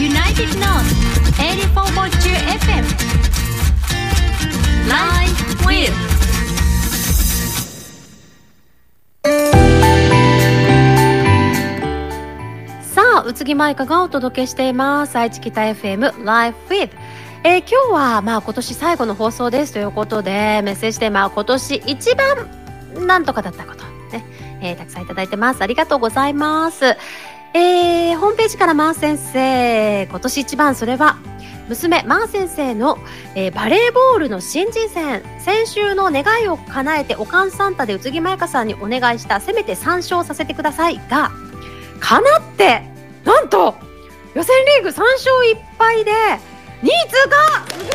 United North 84.2 FM Live with さあ宇津木舞香がお届けしています。愛知北 FM Live with えー今日はまあ今年最後の放送ですということでメッセージテーマは今年一番なんとかだったこと。ね、えーたくさんいただいてます。ありがとうございます。えーホームページからマー先生今年一番それは娘マー先生の、えーバレーボールの新人戦。先週の願いを叶えておかんサンタで宇津木舞香さんにお願いしたせめて3勝させてくださいがかなってなんと予選リーグ3勝1敗で2位通過すごー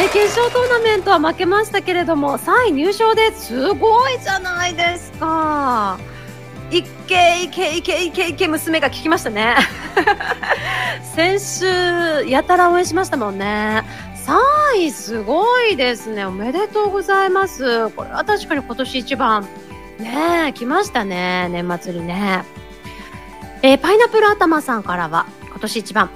い!え決勝トーナメントは負けましたけれども3位入賞ですごいじゃないですか。いけいけいけいけいけ娘が聞きましたね。先週やたら応援しましたもんね。3位すごいですね。おめでとうございます。これは確かに今年一番ねえ来ましたね。年末にね。えーパイナップル頭さんからは今年一番、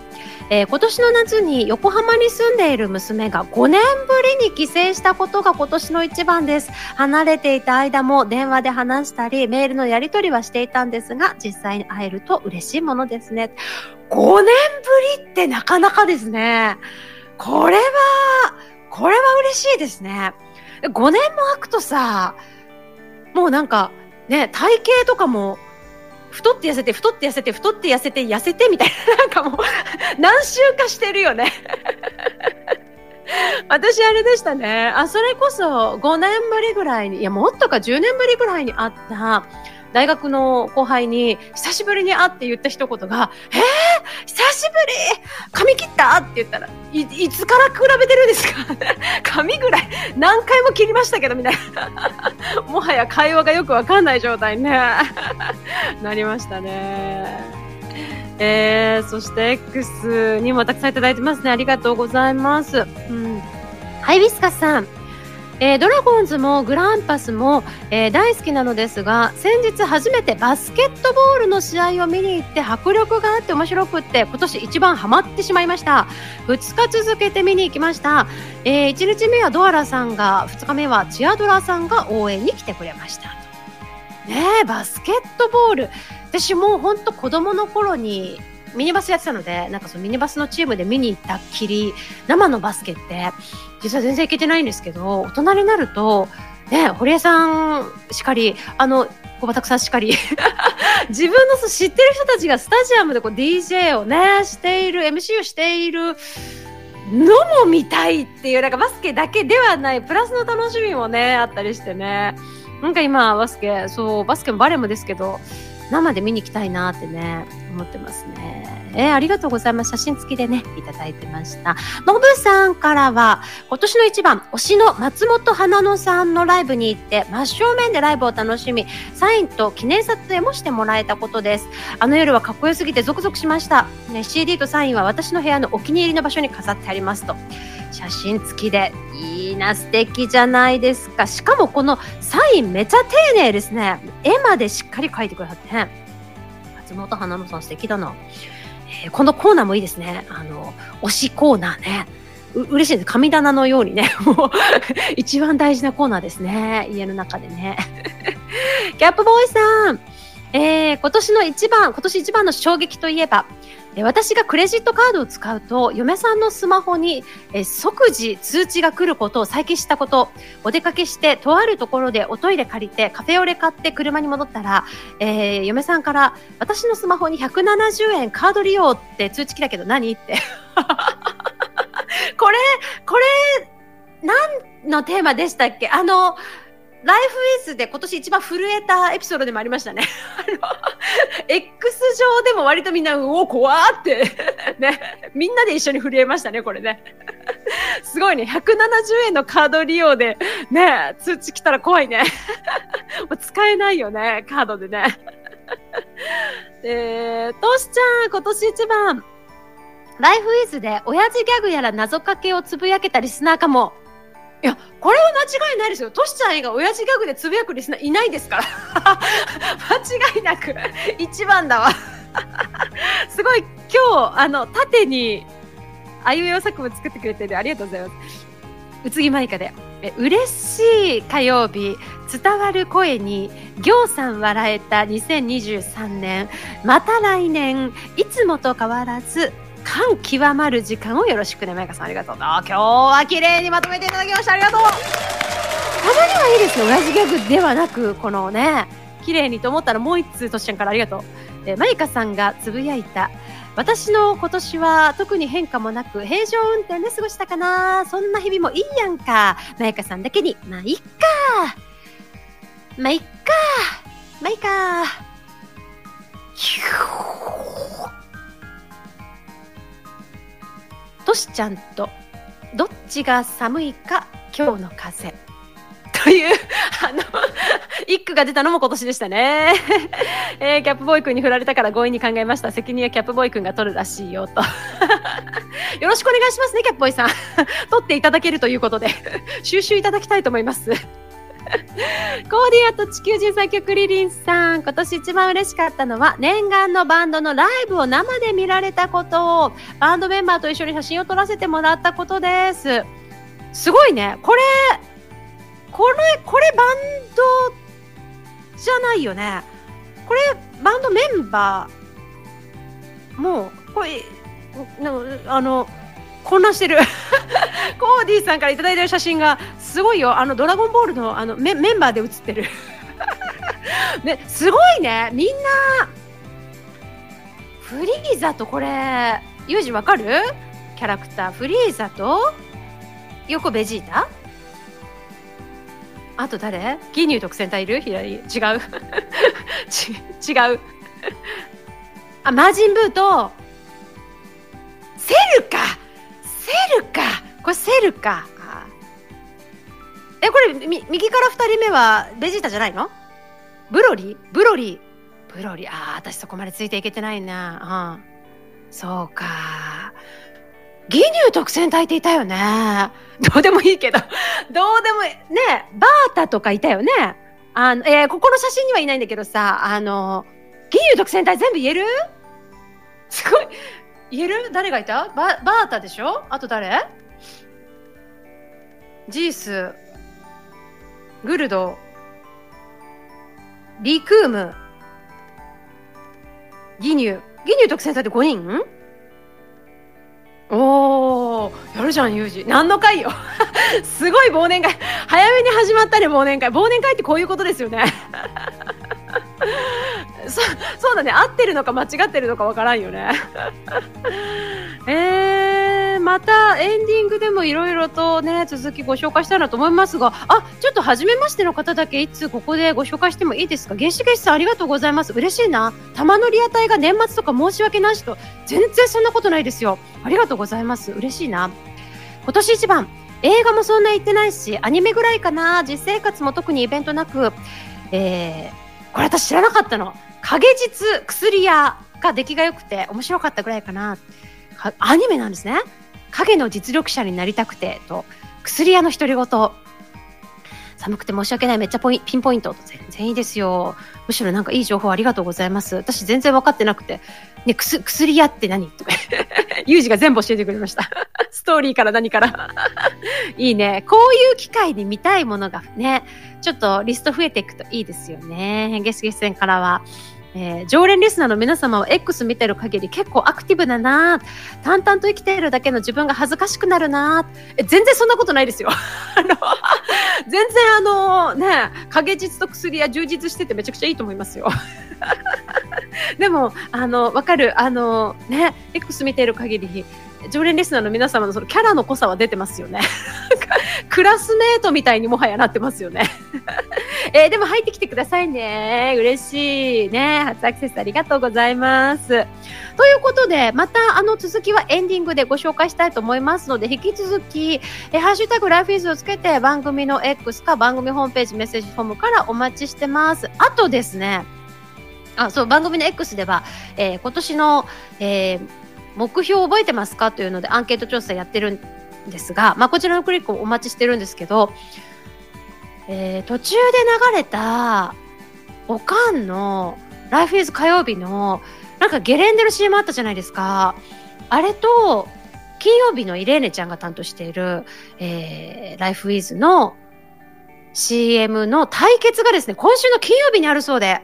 えー今年の夏に横浜に住んでいる娘が5年ぶりに帰省したことが今年の一番です。離れていた間も電話で話したりメールのやり取りはしていたんですが実際に会えると嬉しいものですね。5年ぶりってなかなかですね。これはこれは嬉しいですね。5年も空くとさもうなんかね体型とかも太って痩せて太って痩せて太って痩せて痩せてみたいな。なんかもう何周かしてるよね。私あれでしたね。あそれこそ5年ぶりぐらいにいやもっとか10年ぶりぐらいにあった大学の後輩に久しぶりに会って言った一言が「えー、久しぶり？髪切った?」って言ったらい「いつから比べてるんですか? 」髪ぐらい何回も切りましたけどみたいな もはや会話がよくわかんない状態にね なりましたね。えー、そして X にもたくさんいただいてますね。ありがとうございます。うん。ハイビスカスさん。えードラゴンズもグランパスも、えー大好きなのですが先日初めてバスケットボールの試合を見に行って迫力があって面白くって今年一番ハマってしまいました。2日続けて見に行きました、え1日目はドアラさんが2日目はチアドラさんが応援に来てくれました。ねえバスケットボール。私もうほんと子供の頃にミニバスやってたのでなんかそのミニバスのチームで見に行ったっきり生のバスケって。実は全然いけてないんですけど大人になるとね堀江さんしかりあの小畑さんしかり 自分の知ってる人たちがスタジアムでこう DJ をねしている MC をしているのも見たいっていうなんかバスケだけではないプラスの楽しみもねあったりしてねなんか今バスケそうバスケもバレーもですけど生で見に行きたいなってね思ってますね。えーありがとうございます。写真付きでね、いただいてました。のぶさんからは、今年の一番、推しの松本花野さんのライブに行って、真正面でライブを楽しみ、サインと記念撮影もしてもらえたことです。あの夜はかっこよすぎてゾクゾクしました。ね、CD とサインは私の部屋のお気に入りの場所に飾ってありますと。写真付きで、いいな、素敵じゃないですか。しかもこのサインめちゃ丁寧ですね。絵までしっかり描いてくださってね。松本花野さん素敵だな。えーこのコーナーもいいですね。あの、推しコーナーね。う嬉しいです。神棚のようにね、もう、一番大事なコーナーですね。家の中でね。キャップボーイさん、えー今年の一番、今年一番の衝撃といえば、えー私がクレジットカードを使うと、嫁さんのスマホに、え即時通知が来ることを最近知ったこと、お出かけして、とあるところでおトイレ借りて、カフェオレ買って車に戻ったら、えー嫁さんから、私のスマホに170円カード利用って通知来たけど何？って。これ、これ、何のテーマでしたっけ？あの、ライフイズで今年一番震えたエピソードでもありましたね。あの、X 上でも割とみんな、うお、怖ーって、ね、みんなで一緒に震えましたね、これね。すごいね、170円のカード利用で、ね、通知来たら怖いね。もう使えないよね、カードでね。えー、トシちゃん、今年一番、ライフイズで親父ギャグやら謎かけをつぶやけたリスナーかも。いや、これは間違いないですよ。トシちゃん以外親父ギャグでつぶやくリスナーいないですから。間違いなく、一番だわ。すごい今日、あの、縦に、あいうえお作文作ってくれてる。ありがとうございます。宇津木舞香で。え嬉しい火曜日伝わる声に行さん笑えた2023年また来年いつもと変わらず感極まる時間をよろしくねまゆかさん。ありがとう。今日は綺麗にまとめていただきました。ありがとう。たまにはいいですよ。親父ギャグではなくこのね綺麗にと思ったらもう一通としちゃんから。ありがとう。えまゆかさんがつぶやいた。私の今年は特に変化もなく平常運転で過ごしたかな。そんな日々もいいやんか。まゆかさんだけにまあいっか。まあいっか。まあいっか。としちゃんとどっちが寒いか今日の風。というあの 一句が出たのも今年でしたね、えー、キャップボーイ君に振られたから強引に考えました。責任はキャップボーイ君が取るらしいよと。よろしくお願いしますねキャップボーイさん。取っていただけるということで。収集いただきたいと思います。コーディアと地球人最強リリンさん、今年一番嬉しかったのは、念願のバンドのライブを生で見られたことを、バンドメンバーと一緒に写真を撮らせてもらったことです。すごいね。これ、これ、これバンドじゃないよね。これ、バンドメンバー、もう、これ、あの、混乱してる。コーディーさんから頂いてる写真がすごいよ。あのドラゴンボールのあのメメンバーで写ってる。ね、すごいね。みんなフリーザとこれユージわかる？キャラクター。フリーザと横ベジータ？あと誰？ギニュー特選隊いる？左？違う。違う。あマジンブーとこれセルかえこれみ右から2人目はベジータじゃないの？ブロリー？ブロリー？ブロリー。ああ私そこまでついていけてないな。うん。そうか。ギニュー特選隊っていたよね。どうでもいいけど。どうでもいい。ねバータとかいたよね。あの、えー、ここの写真にはいないんだけどさあのギニュー特選隊全部言える？すごい。言える？誰がいた？ババータでしょ？あと誰？ジース、グルド、リクーム、ギニュー。ギニュー特選隊って5人？おー、やるじゃん、ユージ。何の会よ。すごい忘年会。早めに始まったね、忘年会。忘年会ってこういうことですよね。そそうだね合ってるのか間違ってるのかわからんよね、またエンディングでもいろいろとね続きご紹介したいなと思いますがあちょっと初めましての方だけいつここでご紹介してもいいですか？原始ゲスさんありがとうございます。嬉しいな。玉乗り屋台が年末とか申し訳ないしと。全然そんなことないですよ。ありがとうございます。嬉しいな。今年一番。映画もそんな言ってないしアニメぐらいかな。実生活も特にイベントなく。えーこれ私知らなかったの。影実薬屋が出来が良くて面白かったぐらいかな。アニメなんですね。影の実力者になりたくてと、薬屋の独り言。寒くて申し訳ない。めっちゃポイピンポイント。全然いいですよ。むしろなんかいい情報ありがとうございます。私全然分かってなくて。ね、くす、薬屋って何？とか。ユージが全部教えてくれました。ストーリーから何から。いいね。こういう機会に見たいものがね、ちょっとリスト増えていくといいですよね。ゲスゲス戦からは。えー、常連リスナーの皆様は X 見てる限り結構アクティブだな淡々と生きているだけの自分が恥ずかしくなるなえ全然そんなことないですよ。全然あのね、影実と薬や充実しててめちゃくちゃいいと思いますよ。でも、あの、わかる。あの、ね、X 見てる限り、常連リスナーの皆様のそのキャラの濃さは出てますよね。クラスメートみたいにもはやなってますよね。えー、でも入ってきてくださいね。嬉しい。ね。初アクセスありがとうございます。ということで、またあの続きはエンディングでご紹介したいと思いますので、引き続き、えハッシュタグライフイズをつけて番組の X か番組ホームページメッセージフォームからお待ちしてます。あとですね、あそう番組の X では、えー、今年の、えー、目標覚えてますか？というのでアンケート調査やってるんですが、まあ、こちらのクリックをお待ちしてるんですけど、えー、途中で流れたおかんのライフイズ火曜日のなんかゲレンデの CM あったじゃないですか。あれと、金曜日のイレーネちゃんが担当している、えー、ライフウィズの CM の対決がですね、今週の金曜日にあるそうで、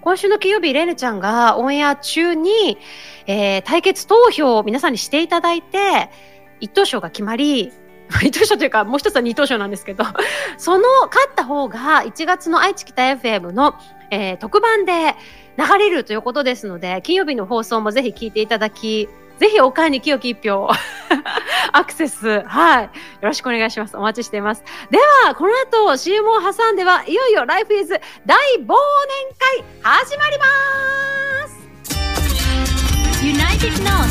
今週の金曜日、イレーネちゃんがオンエア中に、えー、対決投票を皆さんにしていただいて、一等賞が決まり、一等賞というか、もう一つは二等賞なんですけど、その勝った方が1月の愛知北 FM の、えー、特番で流れるということですので、金曜日の放送もぜひ聞いていただき、ぜひおかんに清き一票 アクセス、はい。よろしくお願いします。お待ちしています。では、この後 CM を挟んでは、いよいよライフイズ大忘年会始まります United n o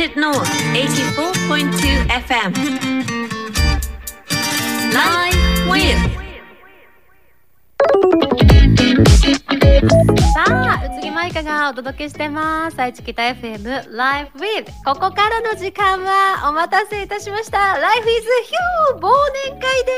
United North 84.2 FM Live with さあ、宇津木舞香がお届けしてます。愛知北 FM Live with ここからの時間はお待たせいたしました。Life is Hugh 忘年会で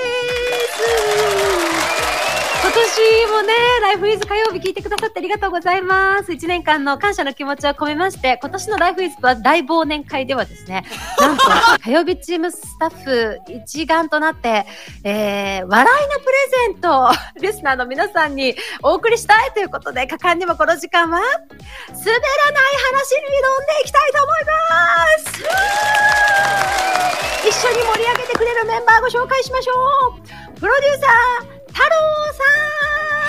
す。今年もね、ライフイズ火曜日聞いてくださってありがとうございます。1年間の感謝の気持ちを込めまして、今年のライフイズは大忘年会ではですね、なんと火曜日チームスタッフ一丸となって、えー、笑いのプレゼントをリスナーの皆さんにお送りしたいということで、果敢にもこの時間は、滑らない話に挑んでいきたいと思います 一緒に盛り上げてくれるメンバーご紹介しましょうプロデューサー太郎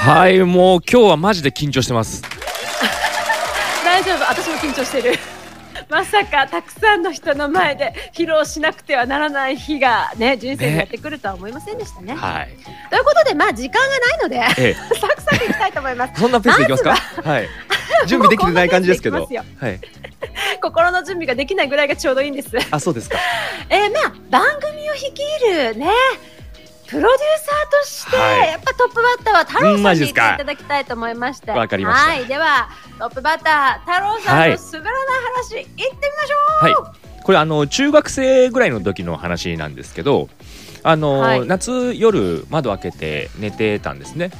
さん。はいもう今日はマジで緊張してます。大丈夫。私も緊張してる。まさかたくさんの人の前で披露しなくてはならない日がね人生にやってくるとは思いませんでしたね。はい。ということでまあ時間がないのでえ サクサクいきたいと思います。そんなペースでいきますか？はい。準備できてない感じですけど。はい。心の準備ができないぐらいがちょうどいいんです。あそうですか。えー、まあ番組を率いるねプロデュはい。やっぱトップバッターは太郎うんさんに言っていただきたいと思いまして。わかりました。はいではトップバッター太郎さんはいの滑らない話、い、ってみましょう。はい。これあの中学生ぐらいの時の話なんですけどあの、はい。夏夜窓開けて寝てたんですね。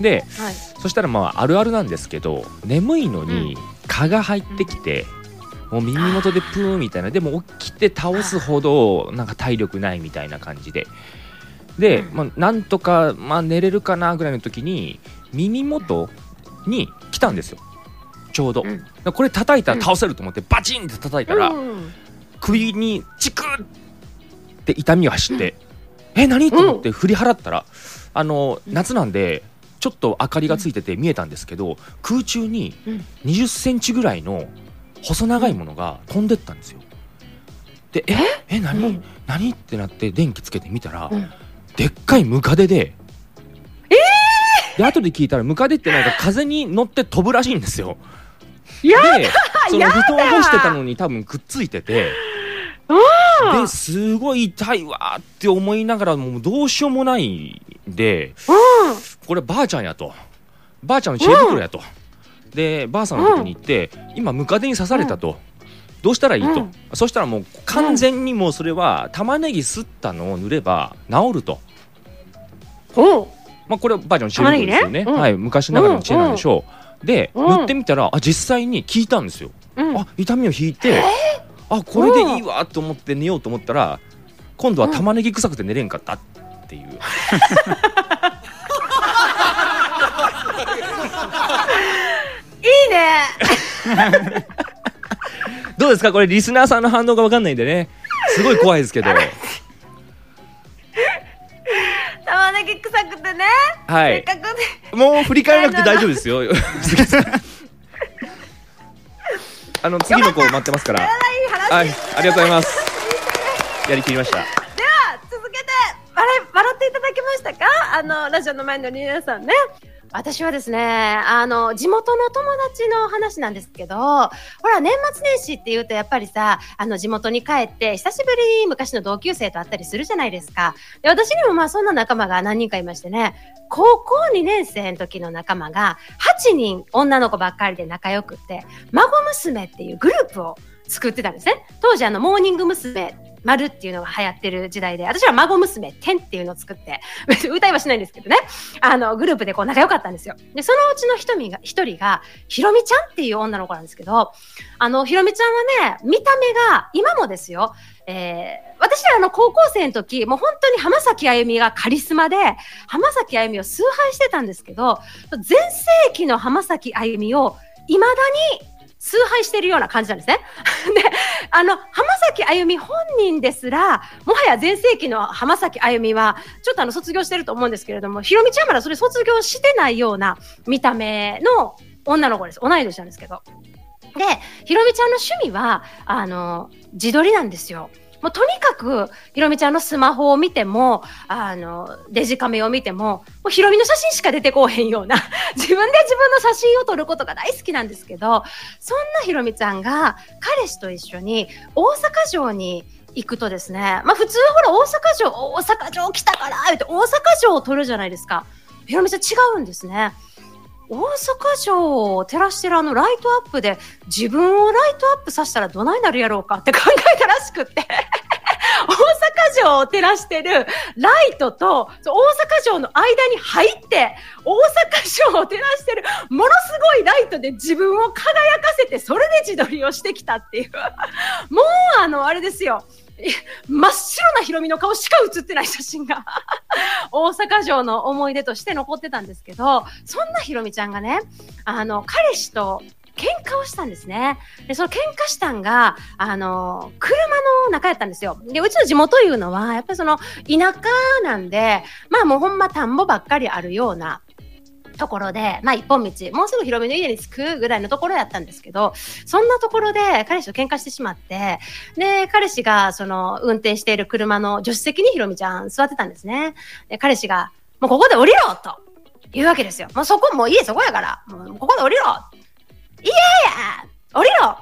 ではい。そしたらまああるあるなんですけど眠いのに蚊が入ってきて、もう耳元でプーンみたいなでも起きて倒すほどなんか体力ないみたいな感じでで、うん。まあ、なんとか、まあ、寝れるかなぐらいの時に耳元に来たんですよ。ちょうど、うん。これ叩いたら倒せると思ってバチンって叩いたら、うん。首にチクッって痛みが走って、え何？と思って振り払ったらあの夏なんでちょっと明かりがついてて見えたんですけど空中にうん。2 0センチぐらいの細長いものが飛んでったんですよ。でえ？え？何、うん。何？ってなって電気つけてみたら、うんでっかいムカデで。で後で聞いたらムカデってなんか風に乗って飛ぶらしいんですよ。やでその布団干してたのに多分くっついてて。うんですごい痛いわーって思いながらもうどうしようもないんでうん。こればあちゃんやと。ばあちゃんの知恵袋やと、でばあさんのとこに行って、今ムカデに刺されたと、どうしたらいいと、うん。そしたらもう完全にもうそれは玉ねぎすったのを塗れば治ると。まあ、これはばあちゃんの知恵袋ですよね、玉ね。うん。はい、昔ながらの知恵なんでしょう、で、うん。塗ってみたらあ実際に効いたんですよ、うん。あ痛みを引いて、あこれでいいわと思って寝ようと思ったら今度は玉ねぎ臭くて寝れんかったっていう、いいね。どうですか？これリスナーさんの反応が分かんないんでね。すごい怖いですけど 玉ねぎ臭くてね、はい。せっかくね。もう振り返らなくて大丈夫ですよ。あの次の子待ってますから。はい。ありがとうございます。やりきりました。では続けて笑い笑っていただけましたか？あのラジオの前の皆さんね私はですねあの地元の友達の話なんですけどほら年末年始っていうとやっぱりさあの地元に帰って久しぶりに昔の同級生と会ったりするじゃないですか。で私にもまあそんな仲間が何人かいましてね高校2年生の時の仲間が8人女の子ばっかりで仲良くって孫娘っていうグループを作ってたんですね。当時あの、モーニング娘。丸っていうのが流行ってる時代で、私は孫娘天っていうのを作って、別 に歌いはしないんですけどね、あの、グループでこう仲良かったんですよ。で、そのうちの一人が、一人が、ひろみちゃんっていう女の子なんですけど、あの、ひろみちゃんはね、見た目が、今もですよ、えー、私らあの高校生の時、もう本当に浜崎あゆみがカリスマで、浜崎あゆみを崇拝してたんですけど、全盛期の浜崎あゆみを未だに崇拝してるような感じなんですね。で、あの、浜崎あゆみ本人ですら、もはや全盛期の浜崎あゆみは、ちょっとあの、卒業してると思うんですけれども、ひろみちゃんまだそれ卒業してないような見た目の女の子です。同い年なんですけど。で、ひろみちゃんの趣味は、あの、自撮りなんですよ。もうとにかく、ひろみちゃんのスマホを見ても、あの、デジカメを見ても、もうひろみの写真しか出てこうへんような、自分で自分の写真を撮ることが大好きなんですけど、そんなひろみちゃんが彼氏と一緒に大阪城に行くとですね、まあ普通ほら大阪城、大阪城来たからって大阪城を撮るじゃないですか。ひろみちゃん違うんですね。大阪城を照らしてるあのライトアップで自分をライトアップさせたらどないなるやろうかって考えたらしくって。大阪城を照らしてるライトと大阪城の間に入って大阪城を照らしてるものすごいライトで自分を輝かせてそれで自撮りをしてきたっていう。もうあのあれですよ。真っ白なヒロミの顔しか写ってない写真が 大阪城の思い出として残ってたんですけど、そんなヒロミちゃんがね、あの、彼氏と喧嘩をしたんですね。で、その喧嘩したんが、あの、車の中やったんですよ。で、うちの地元いうのは、やっぱりその、田舎なんで、まあもうほんま田んぼばっかりあるような、ところで、まあ一本道、もうすぐ広めの家に着くぐらいのところやったんですけど、そんなところで彼氏と喧嘩してしまって、で、彼氏がその運転している車の助手席にひろみちゃん座ってたんですね。で、彼氏が、もうここで降りろと言うわけですよ。もうそこ、もう家そこやから、もうここで降りろいやや降りろ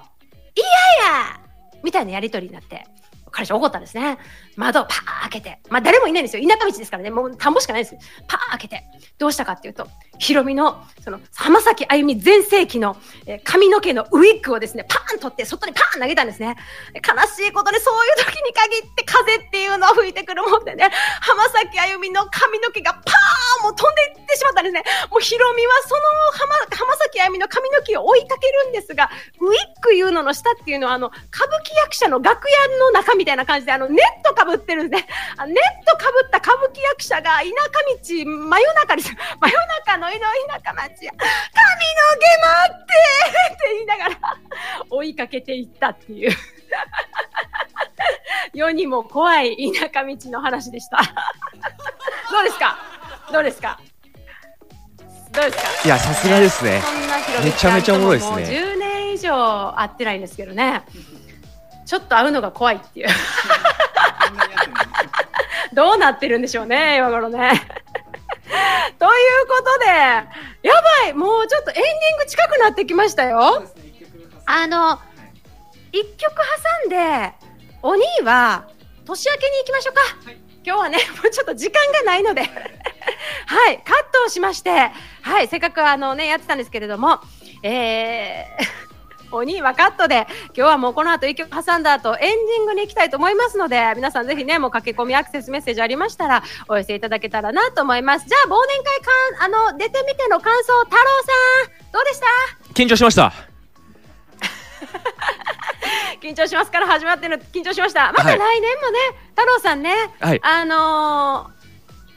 いややみたいなやりとりになって。彼氏怒ったんですね。窓をパー開けて。まあ誰もいないんですよ。田舎道ですからね。もう田んぼしかないです。パー開けて。どうしたかっていうと、ヒロミの、その、浜崎あゆみ全盛期の、えー、髪の毛のウィッグをですね、パーン取って、外にパーン投げたんですね。悲しいことで、そういう時に限って風っていうのを吹いてくるもんでね、浜崎あゆみの髪の毛がパーンもう飛んでいってしまったんですね。もうヒロミはその浜浜崎あゆみの髪の毛を追いかけるんですが、ウィッグいうのの下っていうのは、あの、歌舞伎役者の楽屋の中みたいな感じで、あの、ネットかぶってるんで。ネットかぶった歌舞伎役者が田舎道、真夜中に、真夜中の井の田舎町や、髪の毛待って って言いながら追いかけていったっていう世にも怖い田舎道の話でしたどうですか？どうですか？どうですか？いや、さすがですね。めちゃめちゃおもろいですね。10年以上会ってないんですけどね。ちょっと会うのが怖いっていう。どうなってるんでしょうね、今頃ね。ということで、やばいもうちょっとエンディング近くなってきましたよ。あの、一曲挟んで、お兄は年明けに行きましょうか。はい、今日はね、もうちょっと時間がないのではい、カットをしまして、はい、せっかくあのね、やってたんですけれども、えー鬼はカットで、今日はもうこの後一曲挟んだ後、エンディングに行きたいと思いますので、皆さんぜひね、もう駆け込みアクセスメッセージありましたら、お寄せいただけたらなと思います。じゃあ、忘年会かん、あの、出てみての感想、太郎さん、どうでした？緊張しました。緊張しますから始まってる緊張しました。また来年もね、はい、太郎さんね、はい、あのー、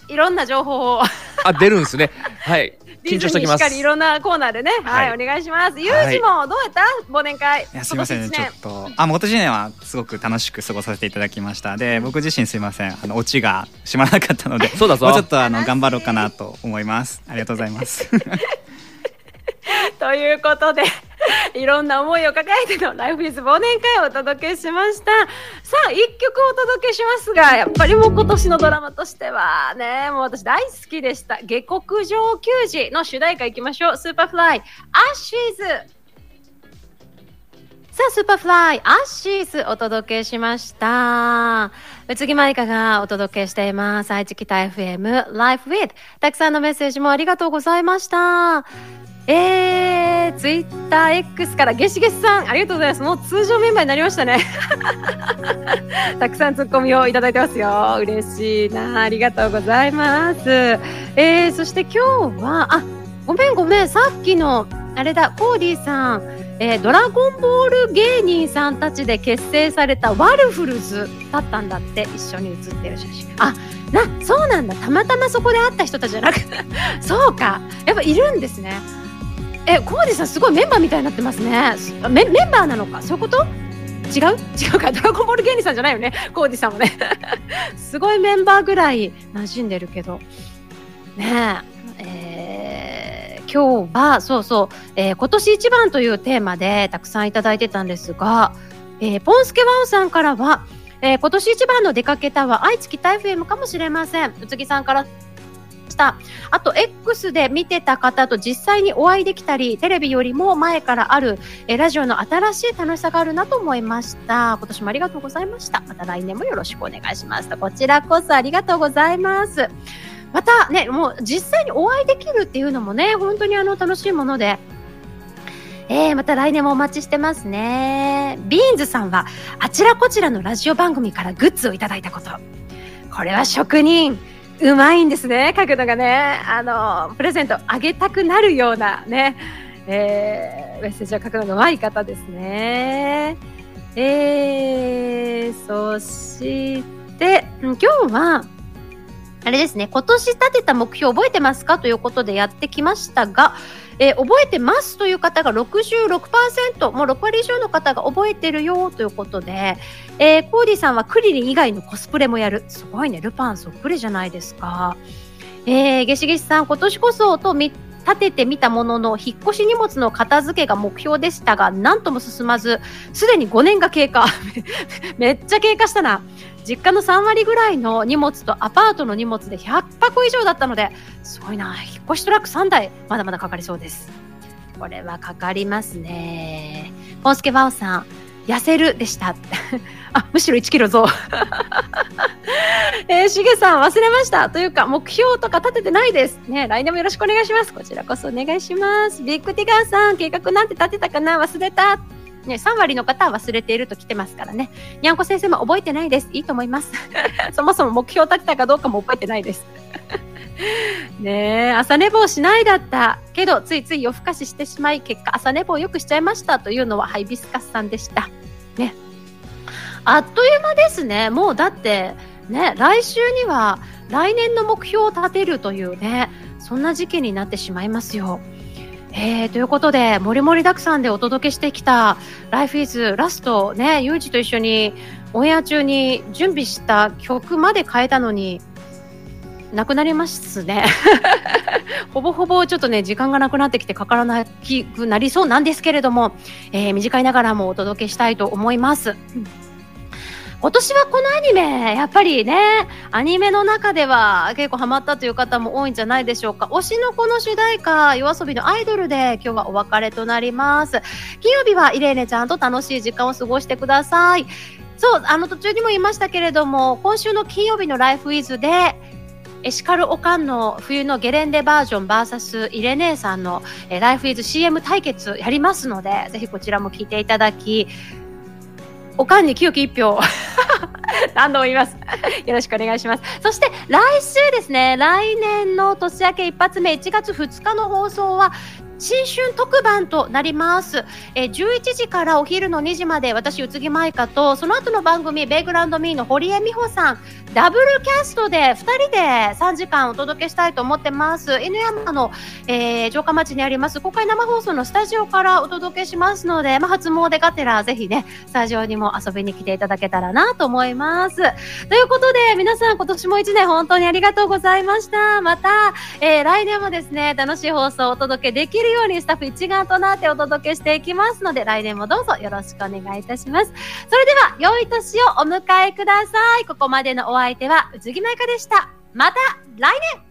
いろんな情報をあ出るんですね。はい。緊張しておきます。しっかりいろんなコーナーでね、はい、はい、お願いします。ゆうじもどうやった、忘年会。いや、すみません、ちょっと、あ、今年年はすごく楽しく過ごさせていただきました。で、僕自身すみません、あの、オチがしまらなかったので、そうだぞ。もうちょっと、あの、頑張ろうかなと思います。ありがとうございます。ということで いろんな思いを抱えてのライフイズ忘年会をお届けしましたさあ一曲お届けしますがやっぱりもう今年のドラマとしてはねもう私大好きでした下克上球児の主題歌いきましょうスーパーフライ Ashes さあ、スーパーフライ、 Ashes お届けしました。空木マイカがお届けしています。愛知北 FM、Life with。たくさんのメッセージもありがとうございました。えー、ツイッター X からゲシゲシさん、ありがとうございます。もう通常メンバーになりましたね。たくさんツッコミをいただいてますよ。嬉しいな。ありがとうございます。えー、そして今日は、あ、ごめんごめん。さっきの、あれだ、コーディーさん、えードラゴンボール芸人さんたちで結成されたワルフルズだったんだって、一緒に写ってる写真。あ、な、そうなんだ。たまたまそこで会った人たちじゃなく、そうか。やっぱいるんですね。え、コーディさんすごいメンバーみたいになってますね。メメンバーなのか？そういうこと？違う？違うか？ドラゴンボール芸人さんじゃないよね？コーディさんもね。すごいメンバーぐらい馴染んでるけど。ねえ。えー今日は、そうそう、えー今年一番というテーマでたくさんいただいてたんですが、えーポンスケワオさんからは、えー今年一番の出かけたは愛知北 FM かもしれません。宇津木さんからした。あと X で見てた方と実際にお会いできたり、テレビよりも前からある、えラジオの新しい楽しさがあるなと思いました。今年もありがとうございました。また来年もよろしくお願いします。こちらこそありがとうございます。またね、もう実際にお会いできるっていうのもね、本当にあの楽しいもので、えー、また来年もお待ちしてますね。ビーンズさんは、あちらこちらのラジオ番組からグッズをいただいたこと。これは職人、うまいんですね、書くのがね。あの、プレゼントあげたくなるようなね、えー、メッセージを書くのがうまい方ですね。えー、そして、今日は、あれですね、今年立てた目標覚えてますか？ということでやってきましたが、えー覚えてますという方が66%、もう6割以上の方が覚えてるよということで、えーコーディさんはクリリン以外のコスプレもやる。すごいね、ルパンそっくりじゃないですか。えー、ゲシゲシさん、今年こそと3立ててみたものの、引っ越し荷物の片付けが目標でしたが、なんとも進まず、すでに5年が経過。めっちゃ経過したな。実家の3割ぐらいの荷物とアパートの荷物で100箱以上だったので、すごいな。引っ越しトラック3台、まだまだかかりそうです。これはかかりますね。ポンスケバオさん、痩せるでした。あ、むしろ1キロ増。えー、しげさん忘れました。というか、目標とか立ててないです。ね、来年もよろしくお願いします。こちらこそお願いします。ビッグティガーさん、計画なんて立てたかな？忘れた。ね、3割の方は忘れていると来てますからね。にゃんこ先生も覚えてないです。いいと思います。そもそも目標立てたかどうかも覚えてないです。ねえ、朝寝坊しないだった。けど、ついつい夜更かししてしまい、結果朝寝坊よくしちゃいましたというのはハイビスカスさんでした。ね。あっという間ですね。もうだって、ね、来週には来年の目標を立てるというね、そんな時期になってしまいますよ。えー、ということで、もりもりだくさんでお届けしてきた Life is ラストね、ゆうじと一緒にオンエア中に準備した曲まで変えたのに、なくなりますね。ほぼほぼちょっとね、時間がなくなってきてかからなくなりそうなんですけれども、えー短いながらもお届けしたいと思います。今年はこのアニメ、やっぱりね、アニメの中では結構ハマったという方も多いんじゃないでしょうか。推しの子の主題歌、夜遊びのアイドルで今日はお別れとなります。金曜日はイレーネちゃんと楽しい時間を過ごしてください。そう、あの途中にも言いましたけれども、今週の金曜日のライフイズで、エシカルオカンの冬のゲレンデバージョン VS イレネさんのライフイズ CM 対決やりますので、ぜひこちらも聞いていただき、おかんに清き一票。何度も言います。よろしくお願いします。そして来週ですね、来年の年明け一発目1月2日の放送は、新春特番となります。えー11時からお昼の2時まで私、宇津木舞香と、その後の番組、ベイグランドミーの堀江美穂さん、ダブルキャストで2人で3時間お届けしたいと思ってます。犬山の、えー城下町にあります公開生放送のスタジオからお届けしますので、まあ、初詣がてらぜひね、スタジオにも遊びに来ていただけたらなと思います。ということで、皆さん今年も1年本当にありがとうございました。また、えー来年もですね、楽しい放送をお届けできるるようにスタッフ一丸となってお届けしていきますので、来年もどうぞよろしくお願いいたします。それでは、良い年をお迎えください。ここまでのお相手は、宇津木舞香でした。また来年